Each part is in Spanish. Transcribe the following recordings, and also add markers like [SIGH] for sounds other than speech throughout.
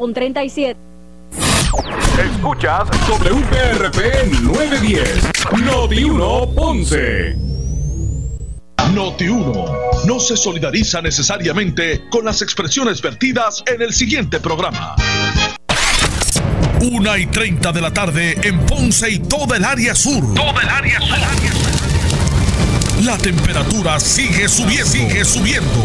con 37. Escuchas WPRP 910, Noti 1 Ponce. Noti 1 no se solidariza necesariamente con las expresiones vertidas en el siguiente programa. Una y 30 de la tarde en Ponce y toda el área sur. Toda el área sur. La temperatura sigue subiendo. Sigue subiendo.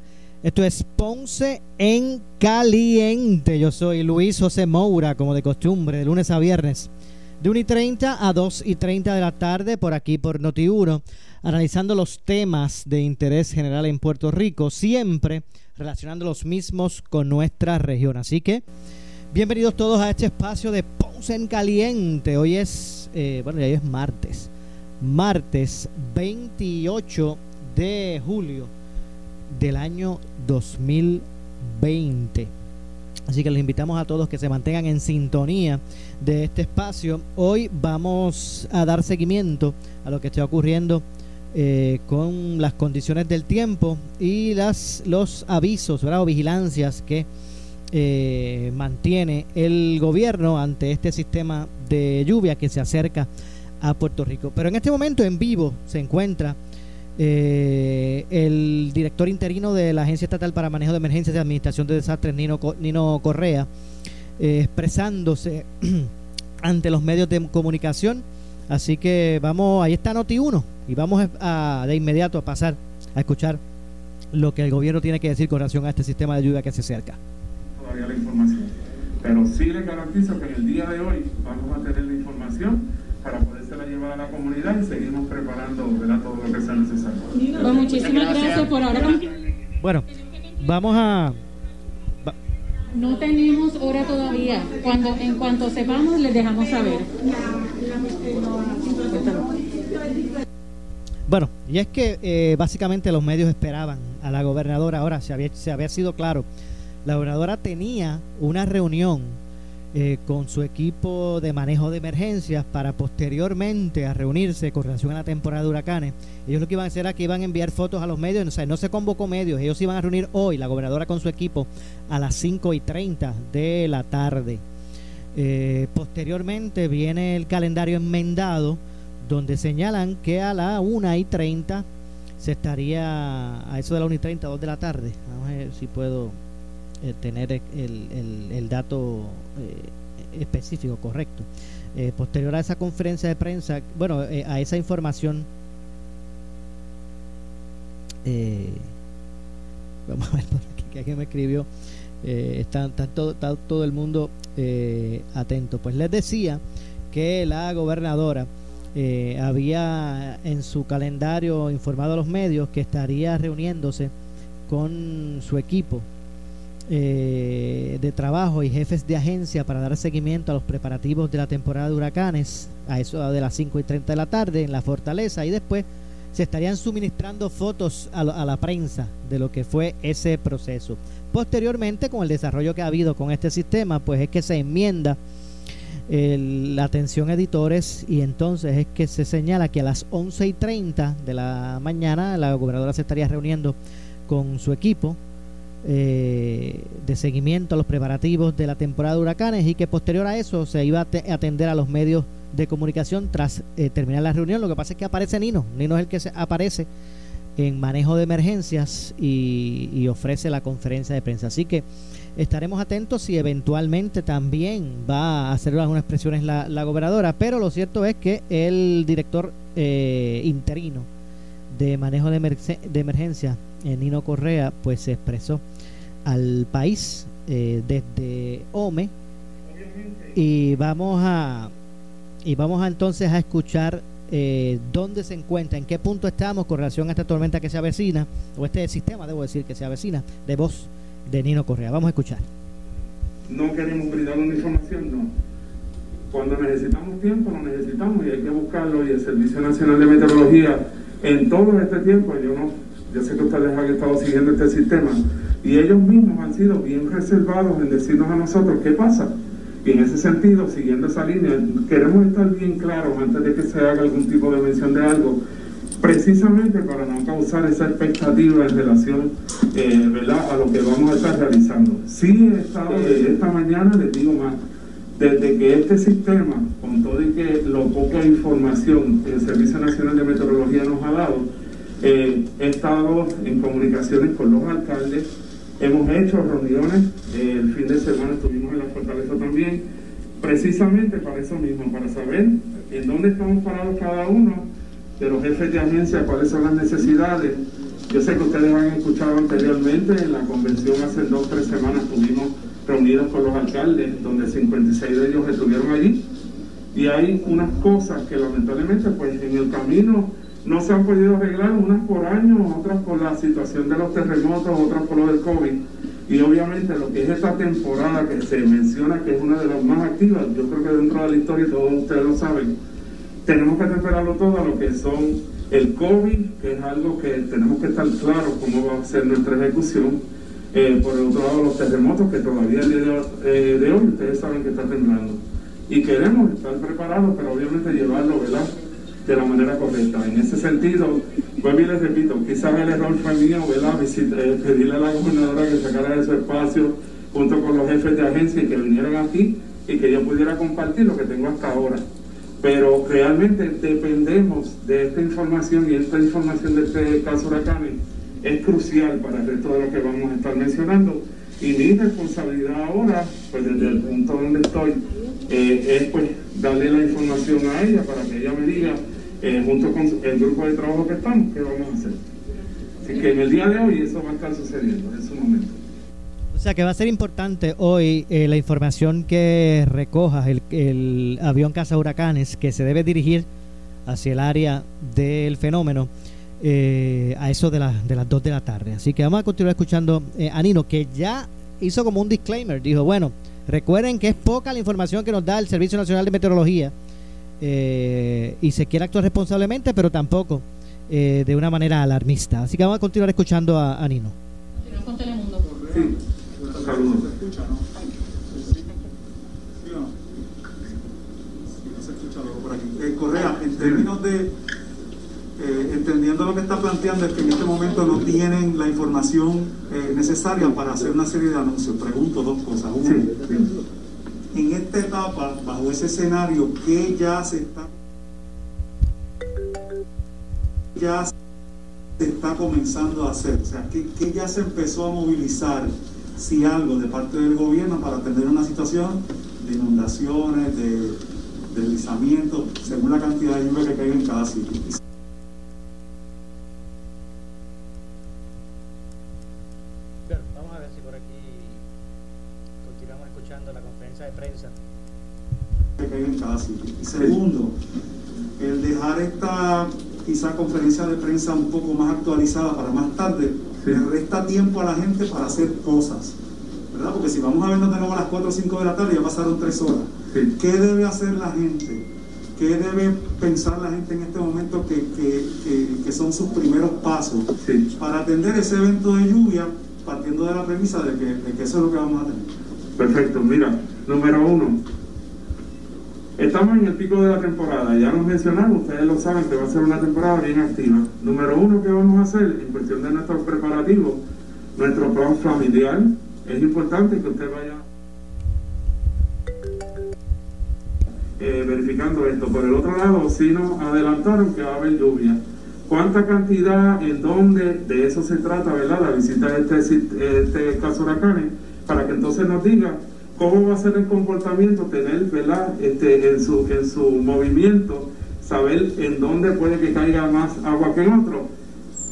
Esto es Ponce en Caliente. Yo soy Luis José Moura, como de costumbre, de lunes a viernes, de 1 y 30 a 2 y 30 de la tarde, por aquí por Noti1, analizando los temas de interés general en Puerto Rico, siempre relacionando los mismos con nuestra región. Así que, bienvenidos todos a este espacio de Ponce en Caliente. Hoy es, eh, bueno, hoy es martes martes 28 de julio del año 2020. Así que les invitamos a todos que se mantengan en sintonía de este espacio. Hoy vamos a dar seguimiento a lo que está ocurriendo eh, con las condiciones del tiempo y las, los avisos o vigilancias que eh, mantiene el gobierno ante este sistema de lluvia que se acerca a Puerto Rico. Pero en este momento en vivo se encuentra eh, el director interino de la Agencia Estatal para Manejo de Emergencias y Administración de Desastres, Nino, Nino Correa, eh, expresándose [CLEARS THROAT] ante los medios de comunicación. Así que vamos, ahí está Noti 1 y vamos a, de inmediato a pasar a escuchar lo que el gobierno tiene que decir con relación a este sistema de lluvia que se acerca. Todavía la información, pero sí les garantizo que en el día de hoy vamos a tener la información para podérsela llevar a la comunidad y seguimos preparando todo lo que sea necesario. Pues muchísimas gracias por ahora. Bueno, vamos a... No tenemos hora todavía. Cuando En cuanto sepamos, les dejamos saber. Bueno, y es que eh, básicamente los medios esperaban a la gobernadora. Ahora, se había, se había sido claro, la gobernadora tenía una reunión eh, con su equipo de manejo de emergencias para posteriormente a reunirse con relación a la temporada de huracanes. Ellos lo que iban a hacer era que iban a enviar fotos a los medios, o sea, no se convocó medios, ellos iban a reunir hoy, la gobernadora con su equipo, a las 5 y 30 de la tarde. Eh, posteriormente viene el calendario enmendado, donde señalan que a la 1 y 30 se estaría, a eso de la 1 y 30, 2 de la tarde, vamos a ver si puedo eh, tener el, el, dato eh, específico, correcto. Eh, posterior a esa conferencia de prensa, bueno, a esa información, vamos a ver por aquí, que alguien me escribió, está, todo, está, todo, el mundo atento. Pues les decía que la gobernadora había en su calendario informado a los medios que estaría reuniéndose con su equipo eh, de trabajo y jefes de agencia para dar seguimiento a los preparativos de la temporada de huracanes a eso de las 5 y 30 de la tarde en la fortaleza y después se estarían suministrando fotos a, la prensa de lo que fue ese proceso. Posteriormente, con el desarrollo que ha habido con este sistema, pues es que se enmienda la atención editores y entonces es que se señala que a las 11 y 30 de la mañana la gobernadora se estaría reuniendo con su equipo eh, de seguimiento a los preparativos de la temporada de huracanes y que posterior a eso se iba a atender a los medios de comunicación tras eh, terminar la reunión. Lo que pasa es que aparece Nino. Nino es el que se aparece en manejo de emergencias y, ofrece la conferencia de prensa. Así que estaremos atentos si eventualmente también va a hacer algunas expresiones la, la gobernadora. Pero lo cierto es que el director eh, interino de manejo de, de emergencia, Nino Correa, pues se expresó al país eh, desde OME y vamos a y vamos entonces a escuchar eh, dónde se encuentra, en qué punto estamos con relación a esta tormenta que se avecina, o este sistema, debo decir, que se avecina, de voz de Nino Correa. Vamos a escuchar. no queremos brindar una información, no. Cuando necesitamos tiempo, lo necesitamos y hay que buscarlo. Y el Servicio Nacional de Meteorología, en todo este tiempo, yo no, yo sé que ustedes han estado siguiendo este sistema, y ellos mismos han sido bien reservados en decirnos a nosotros qué pasa. Y en ese sentido, siguiendo esa línea, queremos estar bien claros antes de que se haga algún tipo de mención de algo, precisamente para no causar esa expectativa en relación eh, ¿verdad? a lo que vamos a estar realizando. Sí he estado de esta mañana, les digo más, desde que este sistema, con todo y que lo poca información que el Servicio Nacional de Meteorología nos ha dado, eh, he estado en comunicaciones con los alcaldes, hemos hecho reuniones, eh, el fin de semana estuvimos en la fortaleza también, precisamente para eso mismo, para saber en dónde estamos parados cada uno de los jefes de agencia, cuáles son las necesidades. Yo sé que ustedes han escuchado anteriormente, en la convención hace dos o tres semanas estuvimos reunidos con los alcaldes, donde 56 de ellos estuvieron allí, y hay unas cosas que lamentablemente pues en el camino no se han podido arreglar, unas por año, otras por la situación de los terremotos, otras por lo del COVID. Y obviamente lo que es esta temporada que se menciona que es una de las más activas, yo creo que dentro de la historia, todos ustedes lo saben, tenemos que temperarlo todo a lo que son el COVID, que es algo que tenemos que estar claros cómo va a ser nuestra ejecución. Eh, por otro lado, los terremotos, que todavía el día de, eh, hoy ustedes saben que está temblando. Y queremos estar preparados, pero obviamente llevarlo, ¿verdad? de la manera correcta. En ese sentido, pues bien les repito, quizás el error fue mío, ¿verdad? Eh, pedirle a la gobernadora que sacara de su espacio junto con los jefes de agencia y que vinieran aquí y que yo pudiera compartir lo que tengo hasta ahora. Pero realmente dependemos de esta información y esta información de este caso huracanes es crucial para el resto de lo que vamos a estar mencionando. Y mi responsabilidad ahora, pues desde el punto donde estoy, eh, es pues darle la información a ella para que ella me diga, eh, junto con el grupo de trabajo que estamos, qué vamos a hacer. Así que en el día de hoy eso va a estar sucediendo en su momento. O sea que va a ser importante hoy eh, la información que recoja el, el avión caza huracanes que se debe dirigir hacia el área del fenómeno eh, a eso de, de las 2 de la tarde. Así que vamos a continuar escuchando a Nino, que ya hizo como un disclaimer. Dijo, bueno, recuerden que es poca la información que nos da el Servicio Nacional de Meteorología eh, y se quiere actuar responsablemente, pero tampoco eh, de una manera alarmista. Así que vamos a continuar escuchando a, a Nino. con Telemundo. Sí. Eh, Correa, en términos de, eh, entendiendo lo que está planteando, es que en este momento no tienen la información eh, necesaria para hacer una serie de anuncios. Pregunto dos cosas. Uno, sí, en esta etapa, bajo ese escenario, ¿qué ya se está ya se está comenzando a hacer? O sea, ¿qué, qué ya se empezó a movilizar, si algo, de parte del gobierno para atender una situación de inundaciones, de deslizamientos, según la cantidad de lluvia que cae en cada sitio? Y segundo, el dejar esta quizá conferencia de prensa un poco más actualizada para más tarde, le resta tiempo a la gente para hacer cosas. ¿Verdad? Porque si vamos a vernos de nuevo a las 4 o 5 de la tarde, ya pasaron 3 horas. ¿Qué debe hacer la gente? ¿Qué debe pensar la gente en este momento que, que, son sus primeros pasos para atender ese evento de lluvia partiendo de la premisa de que, de que eso es lo que vamos a tener? Perfecto, mira, número uno, Estamos en el pico de la temporada, ya nos mencionamos, ustedes lo saben que va a ser una temporada bien activa. Número uno que vamos a hacer en cuestión de nuestros preparativos, nuestro plan familiar, es importante que usted vaya eh, verificando esto. Por el otro lado, si nos adelantaron que va a haber lluvia. ¿Cuánta cantidad, en dónde, de eso se trata, verdad? La visita de este, este caso huracanes, para que entonces nos diga cómo va a ser el comportamiento, tener, ¿verdad? Este, en, su, en su movimiento, saber en dónde puede que caiga más agua que en otro.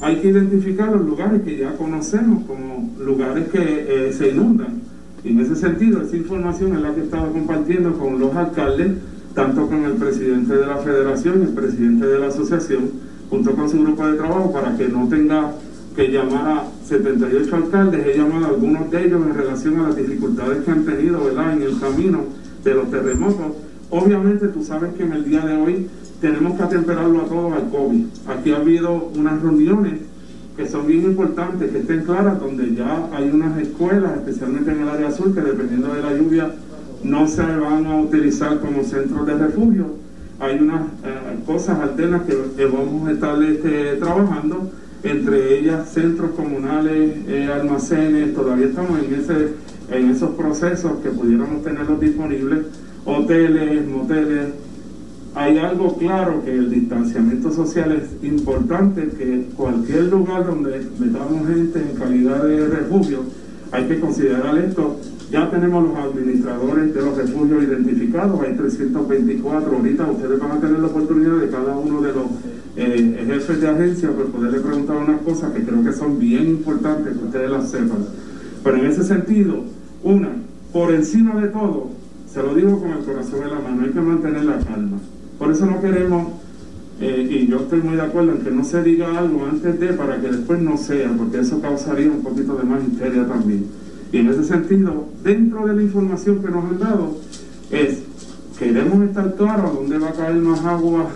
Hay que identificar los lugares que ya conocemos como lugares que eh, se inundan. Y en ese sentido, esa información es la que he compartiendo con los alcaldes, tanto con el presidente de la federación el presidente de la asociación, junto con su grupo de trabajo, para que no tenga que llamara 78 alcaldes, he llamado a algunos de ellos en relación a las dificultades que han tenido ¿verdad? en el camino de los terremotos. Obviamente tú sabes que en el día de hoy tenemos que atemperarlo a todos al COVID. Aquí ha habido unas reuniones que son bien importantes, que estén claras, donde ya hay unas escuelas, especialmente en el área azul, que dependiendo de la lluvia no se van a utilizar como centros de refugio. Hay unas eh, cosas alternas que, vamos a estar este, trabajando, entre ellas centros comunales, eh, almacenes, todavía estamos en, en esos procesos que pudiéramos tenerlos disponibles, hoteles, moteles, hay algo claro que el distanciamiento social es importante, que cualquier lugar donde metamos gente en calidad de refugio, hay que considerar esto. Ya tenemos los administradores de los refugios identificados, hay 324. Ahorita ustedes van a tener la oportunidad de cada uno de los eh, jefes de agencia pues poderle preguntar unas cosas que creo que son bien importantes que ustedes las sepan. Pero en ese sentido, una, por encima de todo, se lo digo con el corazón en la mano, hay que mantener la calma. Por eso no queremos, eh, y yo estoy muy de acuerdo en que no se diga algo antes de para que después no sea, porque eso causaría un poquito de más histeria también. Y en ese sentido, dentro de la información que nos han dado, es, queremos estar claros dónde va a caer más agua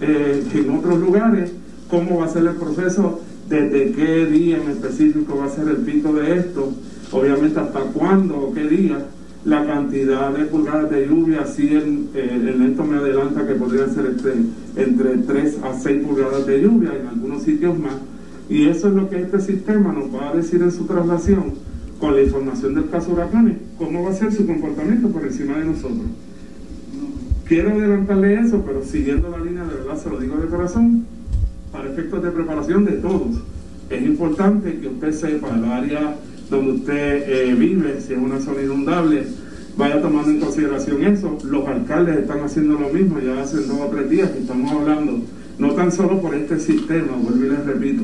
eh, en otros lugares, cómo va a ser el proceso, desde qué día en específico va a ser el pico de esto, obviamente hasta cuándo o qué día la cantidad de pulgadas de lluvia, si en, eh, el esto me adelanta que podrían ser entre, entre 3 a 6 pulgadas de lluvia en algunos sitios más. Y eso es lo que este sistema nos va a decir en su traslación con la información del caso huracanes, cómo va a ser su comportamiento por encima de nosotros. Quiero adelantarle eso, pero siguiendo la línea, de verdad se lo digo de corazón, para efectos de preparación de todos. Es importante que usted sepa el área donde usted eh, vive, si es una zona inundable, vaya tomando en consideración eso. Los alcaldes están haciendo lo mismo, ya hace dos o tres días que estamos hablando, no tan solo por este sistema, vuelvo y les repito,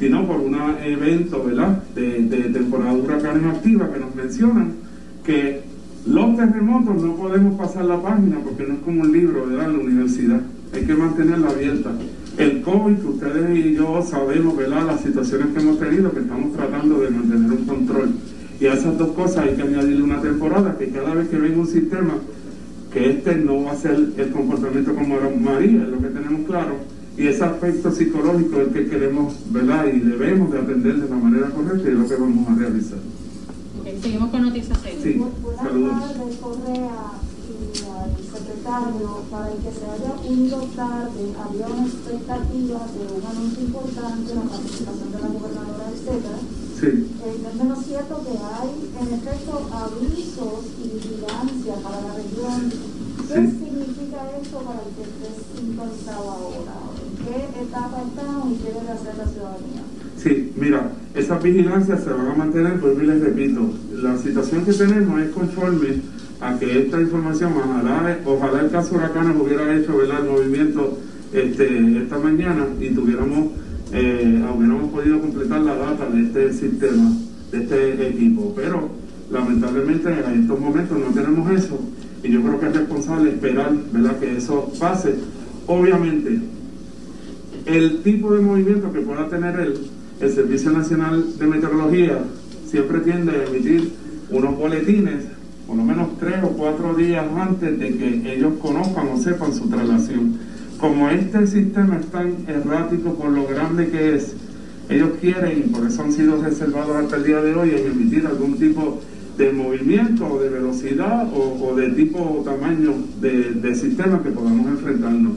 sino por un evento ¿verdad? De, de temporada de huracanes activa que nos mencionan que los terremotos no podemos pasar la página porque no es como un libro en la universidad, hay que mantenerla abierta el COVID, que ustedes y yo sabemos, ¿verdad? Las situaciones que hemos tenido, que estamos tratando de mantener un control. Y a esas dos cosas hay que añadirle una temporada, que cada vez que venga un sistema, que este no va a ser el comportamiento como María, es lo que tenemos claro, y ese aspecto psicológico es el que queremos, ¿verdad? Y debemos de atender de la manera correcta y es lo que vamos a realizar. seguimos con noticias. Sí, saludos al secretario para el que se haya unido tarde, había una expectativa de un anuncio importante, la participación de la gobernadora, etcétera. Sí. Eh, es menos cierto que hay, en efecto, avisos y vigilancia para la región. ¿Qué significa eso para el que esté sintonizado ahora? ¿En qué etapa estamos y qué debe hacer la ciudadanía? Sí, mira, esas vigilancias se van a mantener, pues les repito, la situación que tenemos es conforme a que esta información, ojalá, ojalá el caso Huracanes hubiera hecho el movimiento este, esta mañana y tuviéramos, eh, hubiéramos podido completar la data de este sistema, de este equipo. Pero lamentablemente en estos momentos no tenemos eso y yo creo que es responsable esperar ¿verdad? que eso pase. Obviamente, el tipo de movimiento que pueda tener el, el Servicio Nacional de Meteorología siempre tiende a emitir unos boletines por lo menos tres o cuatro días antes de que ellos conozcan o sepan su traslación. Como este sistema es tan errático por lo grande que es, ellos quieren, y por eso han sido reservados hasta el día de hoy, en emitir algún tipo de movimiento o de velocidad o, de tipo o tamaño de, sistema que podamos enfrentarnos.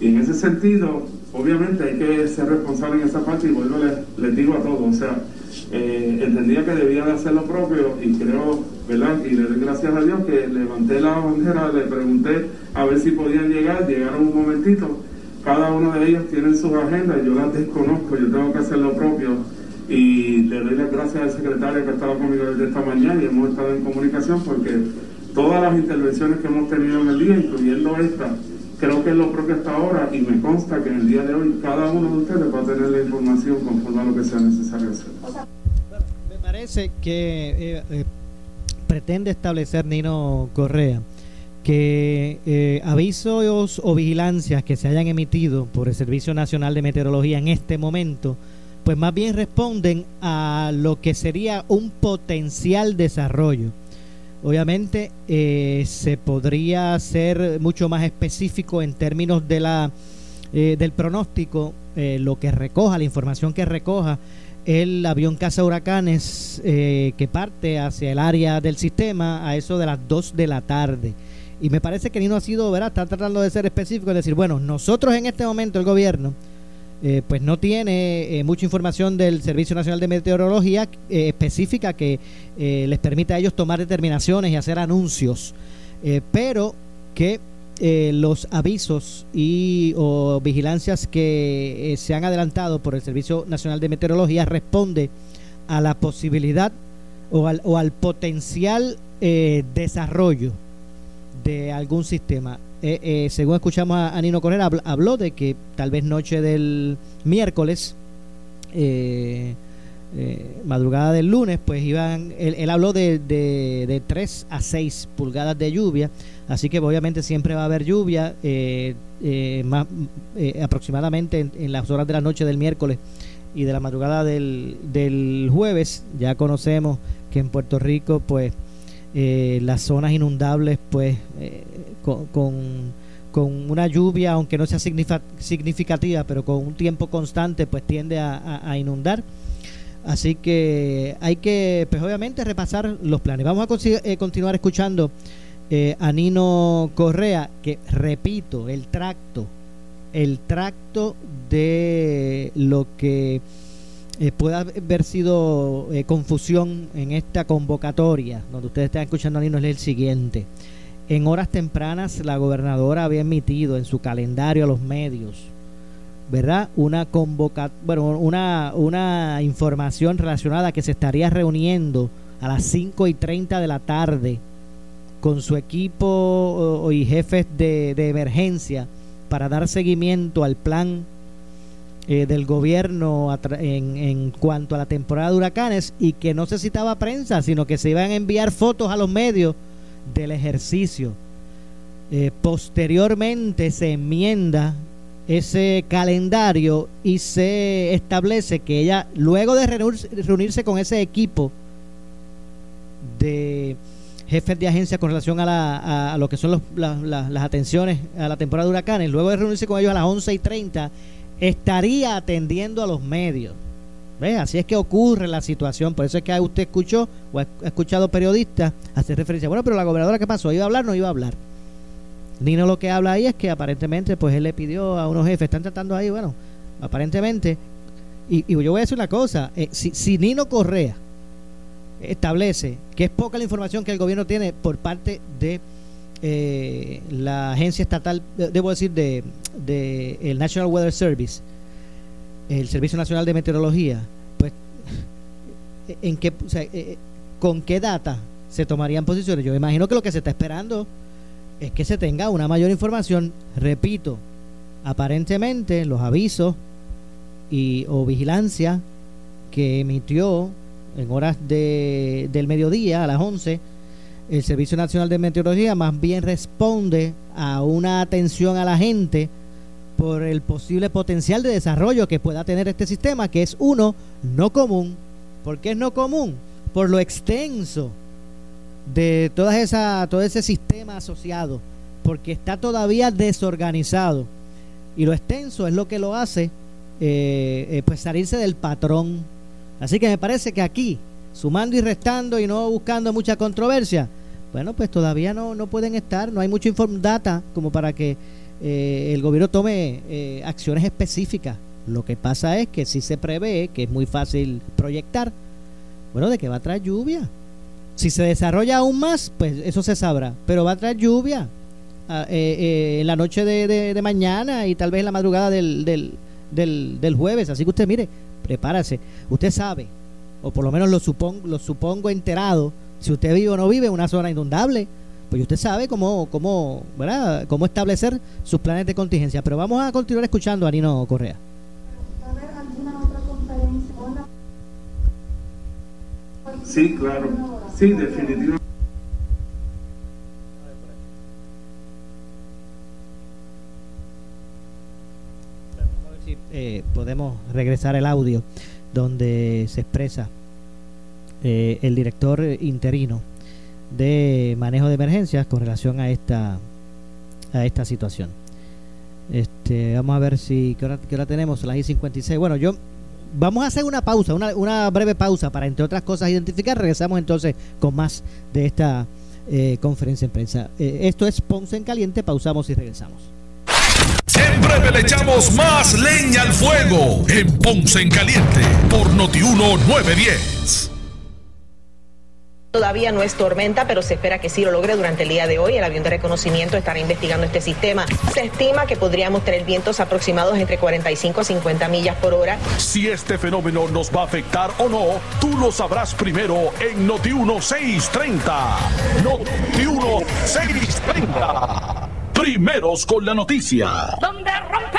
Y en ese sentido, obviamente hay que ser responsable en esa parte y vuelvo, les, les digo a todos, o sea, eh, entendía que debía de hacer lo propio y creo, ¿verdad? Y le doy gracias a Dios que levanté la bandera, le pregunté a ver si podían llegar, llegaron un momentito. Cada uno de ellos tiene sus agendas, yo las desconozco, yo tengo que hacer lo propio. Y le doy las gracias al secretario que estaba conmigo desde esta mañana y hemos estado en comunicación porque todas las intervenciones que hemos tenido en el día, incluyendo esta, creo que es lo propio hasta ahora y me consta que en el día de hoy cada uno de ustedes va a tener la información conforme a lo que sea necesario hacer. me parece que eh, eh, pretende establecer Nino Correa que eh, avisos o vigilancias que se hayan emitido por el Servicio Nacional de Meteorología en este momento pues más bien responden a lo que sería un potencial desarrollo. Obviamente eh, se podría ser mucho más específico en términos de la, eh, del pronóstico, eh, lo que recoja, la información que recoja el avión caza huracanes que parte hacia el área del sistema a eso de las 2 de la tarde. Y me parece que Nino ha sido, ¿verdad? Está tratando de ser específico, es decir, bueno, nosotros en este momento, el gobierno, eh, pues no tiene eh, mucha información del Servicio Nacional de Meteorología eh, específica que les permita a ellos tomar determinaciones y hacer anuncios, pero que los avisos y o vigilancias que se han adelantado por el Servicio Nacional de Meteorología responde a la posibilidad o al, o al potencial desarrollo de algún sistema. Eh, eh, según escuchamos a, Nino Correa, habló, de que tal vez noche del miércoles, eh, madrugada del lunes, pues iban, él, habló de, de, 3 a 6 pulgadas de lluvia, así que obviamente siempre va a haber lluvia, más, aproximadamente en, las horas de la noche del miércoles y de la madrugada del, del jueves, ya conocemos que en Puerto Rico, pues, las zonas inundables, pues, con, con, una lluvia, aunque no sea significativa, pero con un tiempo constante, pues tiende a, inundar. Así que hay que, pues obviamente, repasar los planes. Vamos a eh, continuar escuchando eh, a Nino Correa, que repito, el tracto, el tracto de lo que eh, pueda haber sido confusión en esta convocatoria, donde ustedes están escuchando a Nino, es el siguiente. En horas tempranas la gobernadora había emitido en su calendario a los medios, ¿verdad? Una convoca bueno, una, una información relacionada que se estaría reuniendo a las 5 y 30 de la tarde con su equipo y jefes de, emergencia para dar seguimiento al plan eh, del gobierno en, en, cuanto a la temporada de huracanes y que no se citaba prensa, sino que se iban a enviar fotos a los medios del ejercicio. Eh, posteriormente se enmienda ese calendario y se establece que ella, luego de reunirse con ese equipo de jefes de agencia con relación a, a, lo que son las atenciones a la temporada de huracanes, luego de reunirse con ellos a las 11 y 30, estaría atendiendo a los medios. ¿Ve? Así es que ocurre la situación. Por eso es que usted escuchó o ha escuchado periodistas hacer referencia. Bueno, pero la gobernadora, ¿qué pasó? ¿Iba a hablar o no iba a hablar? Nino lo que habla ahí es que aparentemente, pues él le pidió a unos jefes, están tratando ahí, bueno, aparentemente. Y, yo voy a decir una cosa: eh, si, Nino Correa establece que es poca la información que el gobierno tiene por parte de eh, la agencia estatal, debo decir, de, de el National Weather Service el Servicio Nacional de Meteorología, pues, ¿en qué, eh, eh, ¿con qué data se tomarían posiciones? Yo imagino que lo que se está esperando es que se tenga una mayor información. Repito, aparentemente los avisos y o vigilancia que emitió en horas de, del mediodía a las 11 el Servicio Nacional de Meteorología más bien responde a una atención a la gente por el posible potencial de desarrollo que pueda tener este sistema, que es uno, no común. ¿Por qué es no común? Por lo extenso de toda esa, todo ese sistema asociado, porque está todavía desorganizado. Y lo extenso es lo que lo hace eh, eh, pues salirse del patrón. Así que me parece que aquí, sumando y restando y no buscando mucha controversia, bueno, pues todavía no, no pueden estar, no hay mucha data como para que eh, el gobierno tome eh, acciones específicas. Lo que pasa es que si se prevé, que es muy fácil proyectar, bueno, de que va a traer lluvia. Si se desarrolla aún más, pues eso se sabrá, pero va a traer lluvia ah, eh, en la noche de, mañana y tal vez en la madrugada del, del, del, jueves. Así que usted, mire, prepárase. Usted sabe, o por lo menos lo supongo, lo supongo enterado, si usted vive o no vive en una zona inundable pues usted sabe cómo, cómo, ¿verdad? cómo establecer sus planes de contingencia. Pero vamos a continuar escuchando a Nino Correa. Sí, claro. Sí, definitivamente. Eh, podemos regresar el audio. donde se expresa eh, el director interino de manejo de emergencias con relación a esta a esta situación. Este, vamos a ver si qué hora, qué hora tenemos, las I56. Bueno, yo vamos a hacer una pausa, una, una breve pausa para entre otras cosas identificar. Regresamos entonces con más de esta eh, conferencia en prensa. Eh, esto es Ponce en Caliente, pausamos y regresamos. Siempre le echamos más leña al fuego en Ponce en Caliente por Notiuno 910. Todavía no es tormenta, pero se espera que sí lo logre durante el día de hoy. El avión de reconocimiento estará investigando este sistema. Se estima que podríamos tener vientos aproximados entre 45 a 50 millas por hora. Si este fenómeno nos va a afectar o no, tú lo sabrás primero en Noti 1630. Noti 1630. Primeros con la noticia. Donde rompe la noticia.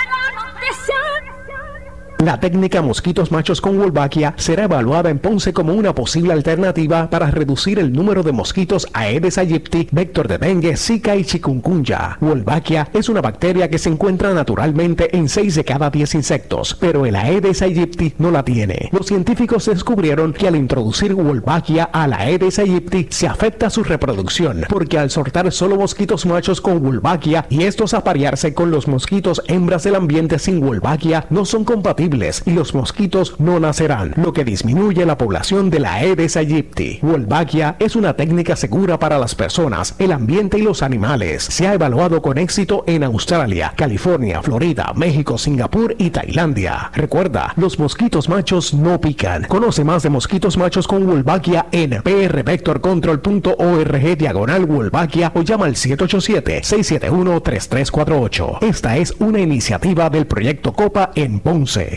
La técnica mosquitos machos con Wolbachia será evaluada en Ponce como una posible alternativa para reducir el número de mosquitos Aedes aegypti, vector de dengue, zika y chikungunya. Wolbachia es una bacteria que se encuentra naturalmente en 6 de cada 10 insectos, pero el Aedes aegypti no la tiene. Los científicos descubrieron que al introducir Wolbachia a la Aedes aegypti se afecta su reproducción, porque al soltar solo mosquitos machos con Wolbachia y estos aparearse con los mosquitos hembras del ambiente sin Wolbachia no son compatibles y los mosquitos no nacerán, lo que disminuye la población de la Aedes aegypti. Wolbachia es una técnica segura para las personas, el ambiente y los animales. Se ha evaluado con éxito en Australia, California, Florida, México, Singapur y Tailandia. Recuerda, los mosquitos machos no pican. Conoce más de mosquitos machos con Wolbachia en prvectorcontrol.org diagonal Wolbachia o llama al 787-671-3348. Esta es una iniciativa del proyecto Copa en Ponce.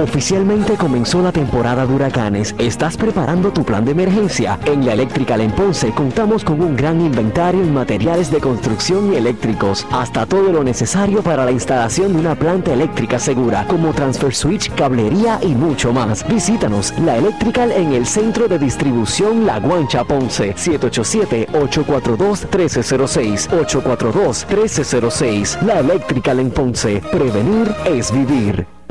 Oficialmente comenzó la temporada de huracanes. ¿Estás preparando tu plan de emergencia? En la Eléctrica en Ponce contamos con un gran inventario en materiales de construcción y eléctricos, hasta todo lo necesario para la instalación de una planta eléctrica segura, como transfer switch, cablería y mucho más. Visítanos, la Electrical en el centro de distribución La Guancha Ponce, 787-842-1306, 842-1306. La Electrical en Ponce. Prevenir es vivir.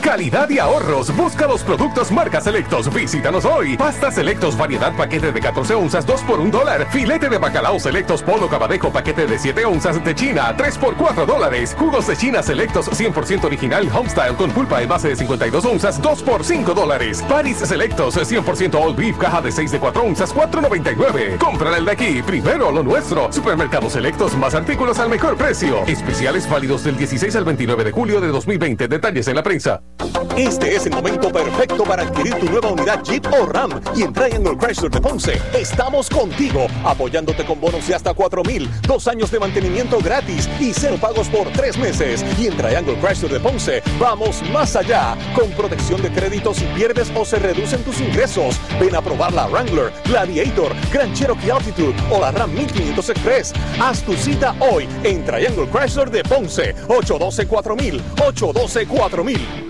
Calidad y ahorros. Busca los productos marcas Selectos. Visítanos hoy. Pasta Selectos, variedad paquete de 14 onzas, 2 por 1 dólar. Filete de bacalao Selectos, polo cabadejo, paquete de 7 onzas de China, 3 por 4 dólares. Jugos de China Selectos, 100% original, homestyle con pulpa en base de 52 onzas, 2 por 5 dólares. Paris Selectos, 100% all beef, caja de 6 de 4 onzas, 4.99. Compra el de aquí, primero lo nuestro. Supermercados Selectos, más artículos al mejor precio. Especiales válidos del 16 al 29 de julio de 2020. Detalles en la prensa. Este es el momento perfecto para adquirir tu nueva unidad Jeep o Ram. Y en Triangle Chrysler de Ponce estamos contigo, apoyándote con bonos de hasta 4 mil, dos años de mantenimiento gratis y cero pagos por tres meses. Y en Triangle Chrysler de Ponce vamos más allá, con protección de crédito si pierdes o se reducen tus ingresos. Ven a probar la Wrangler, Gladiator, Grand Cherokee Altitude o la Ram 1500 Express. Haz tu cita hoy en Triangle Chrysler de Ponce, 812 4000, 812 4000.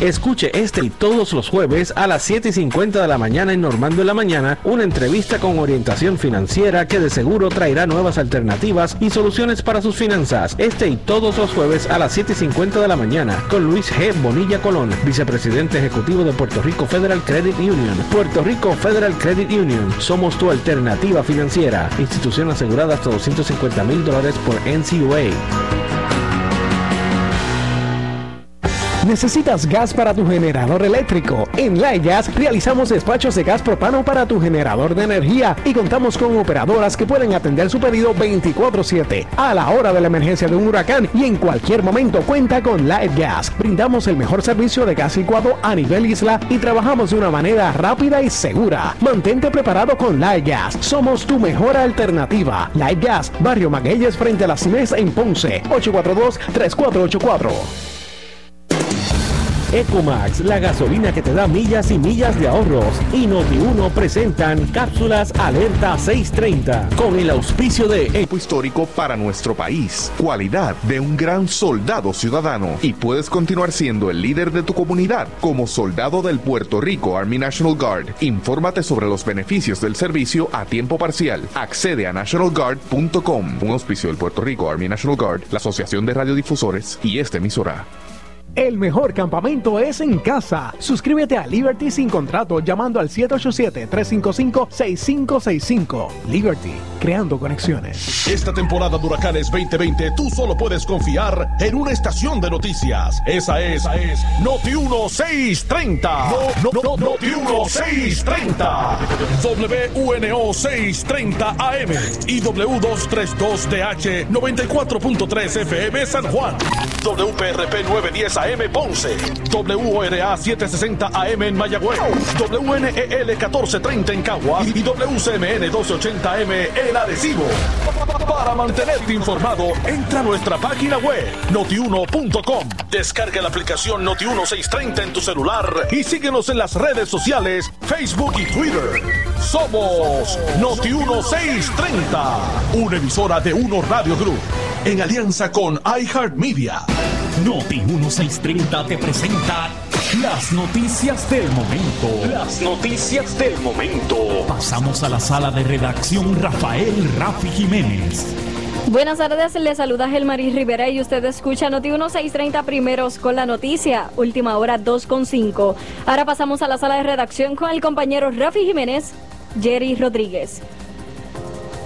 Escuche este y todos los jueves a las 7 y 50 de la mañana en Normando en la Mañana una entrevista con orientación financiera que de seguro traerá nuevas alternativas y soluciones para sus finanzas. Este y todos los jueves a las 7 y 50 de la mañana con Luis G. Bonilla Colón, vicepresidente ejecutivo de Puerto Rico Federal Credit Union. Puerto Rico Federal Credit Union, somos tu alternativa financiera. Institución asegurada hasta 250 mil dólares por NCUA. ¿Necesitas gas para tu generador eléctrico? En La Gas realizamos despachos de gas propano para tu generador de energía y contamos con operadoras que pueden atender su pedido 24/7 a la hora de la emergencia de un huracán y en cualquier momento cuenta con Light Gas. Brindamos el mejor servicio de gas licuado a nivel isla y trabajamos de una manera rápida y segura. Mantente preparado con Light Gas. Somos tu mejor alternativa. Light Gas, Barrio Magueyes frente a la CIMES en Ponce. 842-3484. Ecomax, la gasolina que te da millas y millas de ahorros. Y Noti1 presentan cápsulas Alerta 630 con el auspicio de Eco histórico para nuestro país. Cualidad de un gran soldado ciudadano. Y puedes continuar siendo el líder de tu comunidad como soldado del Puerto Rico Army National Guard. Infórmate sobre los beneficios del servicio a tiempo parcial. Accede a nationalguard.com. Un auspicio del Puerto Rico Army National Guard, la Asociación de Radiodifusores y esta emisora. El mejor campamento es en casa. Suscríbete a Liberty sin contrato llamando al 787-355-6565. Liberty, creando conexiones. Esta temporada de huracanes 2020 tú solo puedes confiar en una estación de noticias. Esa es, esa es Noti 1630. No, no, no, Noti 1630. WUNO 630 AM y W232DH 94.3 FM San Juan. WPRP 910 AM Ponce, WORA 760 AM en Mayagüez, WNEL 1430 en Cagua y WCMN 1280 M en Arecibo. Para mantenerte informado, entra a nuestra página web notiuno.com. Descarga la aplicación Noti1630 en tu celular y síguenos en las redes sociales, Facebook y Twitter. Somos Noti1630, una emisora de Uno Radio Group en alianza con iHeartMedia. Noti 1630 te presenta las noticias del momento. Las noticias del momento. Pasamos a la sala de redacción Rafael Rafi Jiménez. Buenas tardes, le saluda Gelmaris Rivera y usted escucha Noti 1630 primeros con la noticia, última hora 2.5. Ahora pasamos a la sala de redacción con el compañero Rafi Jiménez, Jerry Rodríguez.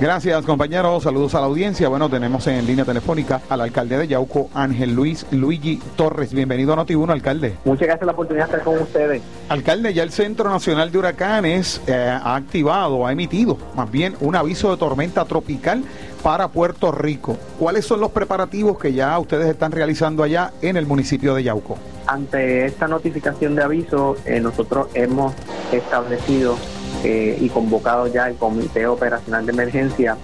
Gracias, compañeros. Saludos a la audiencia. Bueno, tenemos en línea telefónica al alcalde de Yauco, Ángel Luis Luigi Torres. Bienvenido a Noti1, alcalde. Muchas gracias por la oportunidad de estar con ustedes. Alcalde, ya el Centro Nacional de Huracanes eh, ha activado, ha emitido más bien un aviso de tormenta tropical para Puerto Rico. ¿Cuáles son los preparativos que ya ustedes están realizando allá en el municipio de Yauco? Ante esta notificación de aviso, eh, nosotros hemos establecido eh, y convocado ya el Comité Operacional de Emergencia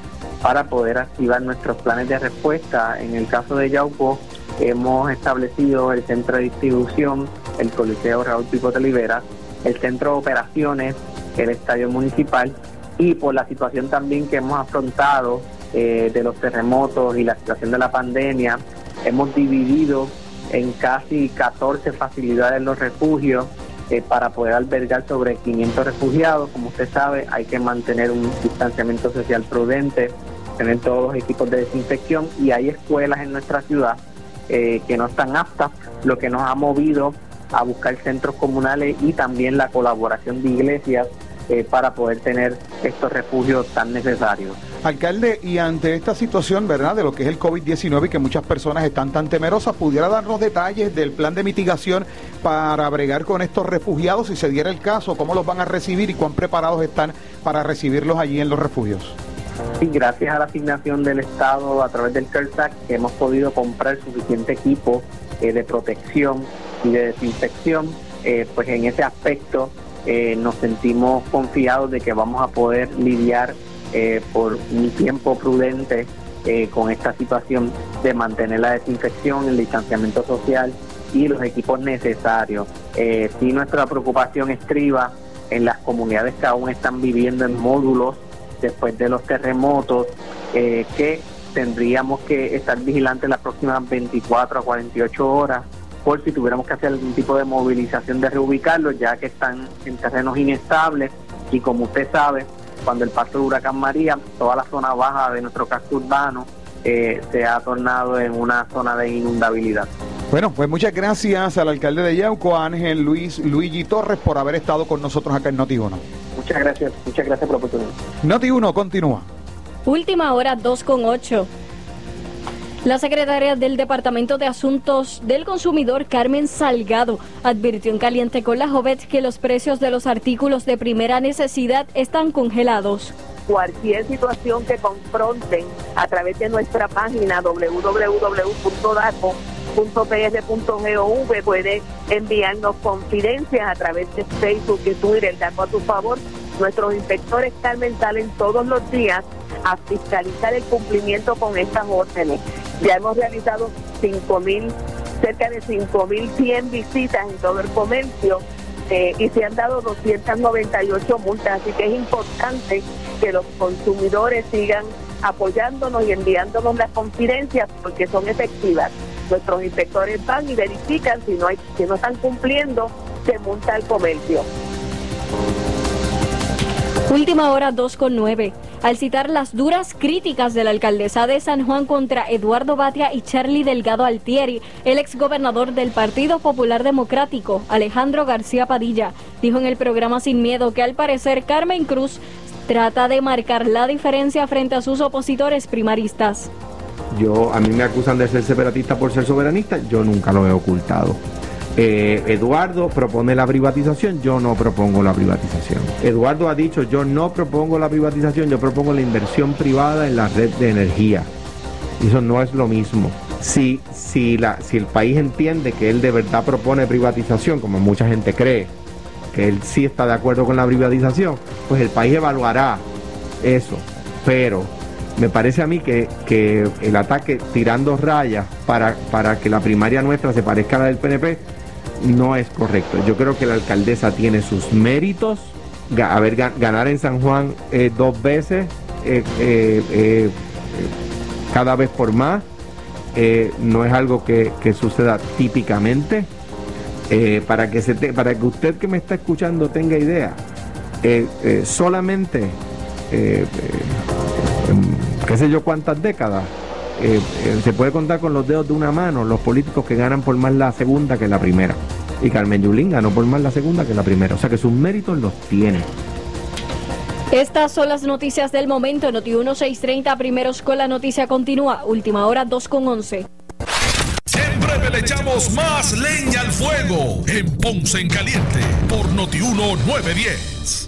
para poder activar nuestros planes de respuesta. En el caso de Yauco, hemos establecido el centro de distribución, el Coliseo Raúl Pico de Libera, el centro de operaciones, el estadio municipal y por la situación también que hemos afrontado eh, de los terremotos y la situación de la pandemia, hemos dividido en casi 14 facilidades los refugios eh, para poder albergar sobre 500 refugiados. Como usted sabe, hay que mantener un distanciamiento social prudente, tener todos los equipos de desinfección y hay escuelas en nuestra ciudad eh, que no están aptas, lo que nos ha movido a buscar centros comunales y también la colaboración de iglesias eh, para poder tener estos refugios tan necesarios. Alcalde, y ante esta situación, ¿verdad?, de lo que es el COVID-19 y que muchas personas están tan temerosas, ¿pudiera darnos detalles del plan de mitigación para bregar con estos refugiados si se diera el caso? ¿Cómo los van a recibir y cuán preparados están para recibirlos allí en los refugios? Sí, gracias a la asignación del Estado a través del CARES hemos podido comprar suficiente equipo eh, de protección y de desinfección, eh, pues en ese aspecto eh, nos sentimos confiados de que vamos a poder lidiar eh, por un tiempo prudente eh, con esta situación de mantener la desinfección, el distanciamiento social y los equipos necesarios. Eh, sí, nuestra preocupación estriba en las comunidades que aún están viviendo en módulos después de los terremotos, eh, que tendríamos que estar vigilantes las próximas 24 a 48 horas por si tuviéramos que hacer algún tipo de movilización de reubicarlos, ya que están en terrenos inestables y como usted sabe, cuando el paso del huracán María, toda la zona baja de nuestro casco urbano eh, se ha tornado en una zona de inundabilidad. Bueno, pues muchas gracias al alcalde de Yauco, Ángel Luis Luigi Torres, por haber estado con nosotros acá en Noti1. Muchas gracias, muchas gracias por la oportunidad. Noti1 continúa. Última hora 2 con 8. La secretaria del Departamento de Asuntos del Consumidor, Carmen Salgado, advirtió en Caliente con la Jovet que los precios de los artículos de primera necesidad están congelados. Cualquier situación que confronten a través de nuestra página www.daco.pr.gov puede enviarnos confidencias a través de Facebook y Twitter, Daco a tu favor. Nuestros inspectores Carmen salen todos los días a fiscalizar el cumplimiento con estas órdenes. Ya hemos realizado 5.000, cerca de 5.100 visitas en todo el comercio eh, y se han dado 298 multas, así que es importante que los consumidores sigan apoyándonos y enviándonos las confidencias porque son efectivas. Nuestros inspectores van y verifican si no hay, si no están cumpliendo, se multa el comercio. Última hora 2 con 9. Al citar las duras críticas de la alcaldesa de San Juan contra Eduardo Batia y Charlie Delgado Altieri, el exgobernador del Partido Popular Democrático, Alejandro García Padilla, dijo en el programa Sin Miedo que al parecer Carmen Cruz trata de marcar la diferencia frente a sus opositores primaristas. Yo, a mí me acusan de ser separatista por ser soberanista, yo nunca lo he ocultado. Eh, Eduardo propone la privatización, yo no propongo la privatización. Eduardo ha dicho, yo no propongo la privatización, yo propongo la inversión privada en la red de energía. Eso no es lo mismo. Si, si, la, si el país entiende que él de verdad propone privatización, como mucha gente cree, que él sí está de acuerdo con la privatización, pues el país evaluará eso. Pero me parece a mí que, que el ataque tirando rayas para, para que la primaria nuestra se parezca a la del PNP no es correcto. Yo creo que la alcaldesa tiene sus méritos. A ver, ga- ganar en San Juan eh, dos veces, eh, eh, cada vez por más, no es algo que, suceda típicamente. Para, que para que usted que me está escuchando tenga idea, solamente, qué sé yo cuántas décadas, eh, eh, se puede contar con los dedos de una mano los políticos que ganan por más la segunda que la primera. Y Carmen Yulín ganó por más la segunda que la primera. O sea que sus méritos los tiene. Estas son las noticias del momento. Noti 1630, primeros con la noticia continúa. Última hora 2 con 11. En breve le echamos más leña al fuego en Ponce en Caliente por Notiuno 910.